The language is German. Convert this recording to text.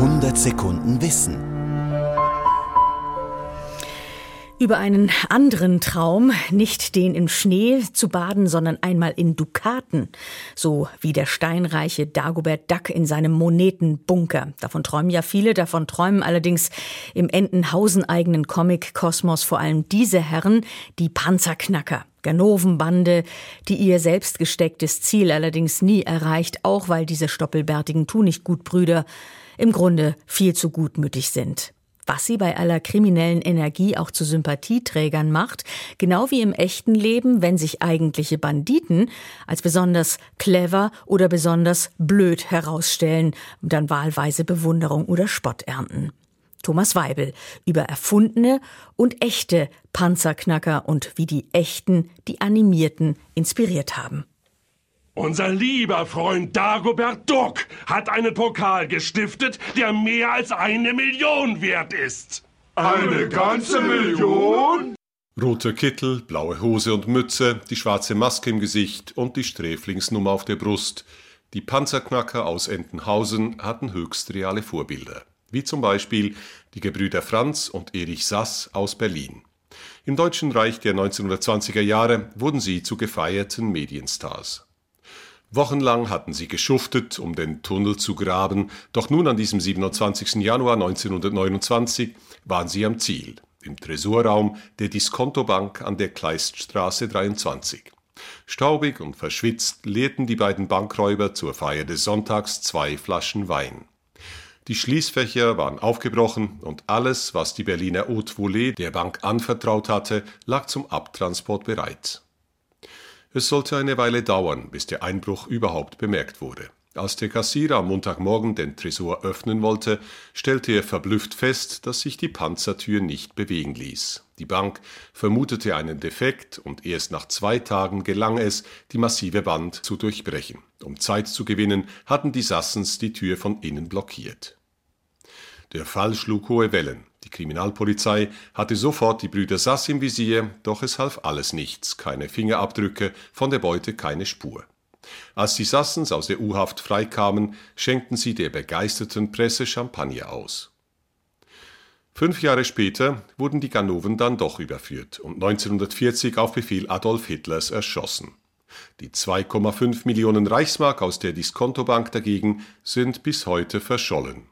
100 Sekunden Wissen. Über einen anderen Traum, nicht den im Schnee zu baden, sondern einmal in Dukaten, so wie der steinreiche Dagobert Duck in seinem Monetenbunker. Davon träumen ja viele, davon träumen allerdings im Entenhausen eigenen Comic-Kosmos vor allem diese Herren, die Panzerknacker. Ganovenbande, die ihr selbst gestecktes Ziel allerdings nie erreicht, auch weil diese stoppelbärtigen Tunichtgutbrüder im Grunde viel zu gutmütig sind. Was sie bei aller kriminellen Energie auch zu Sympathieträgern macht, genau wie im echten Leben, wenn sich eigentliche Banditen als besonders clever oder besonders blöd herausstellen und dann wahlweise Bewunderung oder Spott ernten. Thomas Weibel über erfundene und echte Panzerknacker und wie die echten die Animierten inspiriert haben. Unser lieber Freund Dagobert Duck hat einen Pokal gestiftet, der mehr als eine Million wert ist. Eine ganze Million? Roter Kittel, blaue Hose und Mütze, die schwarze Maske im Gesicht und die Sträflingsnummer auf der Brust. Die Panzerknacker aus Entenhausen hatten höchst reale Vorbilder wie zum Beispiel die Gebrüder Franz und Erich Sass aus Berlin. Im Deutschen Reich der 1920er Jahre wurden sie zu gefeierten Medienstars. Wochenlang hatten sie geschuftet, um den Tunnel zu graben, doch nun an diesem 27. Januar 1929 waren sie am Ziel, im Tresorraum der Diskontobank an der Kleiststraße 23. Staubig und verschwitzt leerten die beiden Bankräuber zur Feier des Sonntags zwei Flaschen Wein. Die Schließfächer waren aufgebrochen und alles, was die Berliner Haute Volée der Bank anvertraut hatte, lag zum Abtransport bereit. Es sollte eine Weile dauern, bis der Einbruch überhaupt bemerkt wurde. Als der Kassierer am Montagmorgen den Tresor öffnen wollte, stellte er verblüfft fest, dass sich die Panzertür nicht bewegen ließ. Die Bank vermutete einen Defekt und erst nach zwei Tagen gelang es, die massive Wand zu durchbrechen. Um Zeit zu gewinnen, hatten die Sassens die Tür von innen blockiert. Der Fall schlug hohe Wellen. Die Kriminalpolizei hatte sofort die Brüder Sass im Visier, doch es half alles nichts, keine Fingerabdrücke, von der Beute keine Spur. Als die Sassens aus der U-Haft freikamen, schenkten sie der begeisterten Presse Champagner aus. Fünf Jahre später wurden die Ganoven dann doch überführt und 1940 auf Befehl Adolf Hitlers erschossen. Die 2,5 Millionen Reichsmark aus der Diskontobank dagegen sind bis heute verschollen.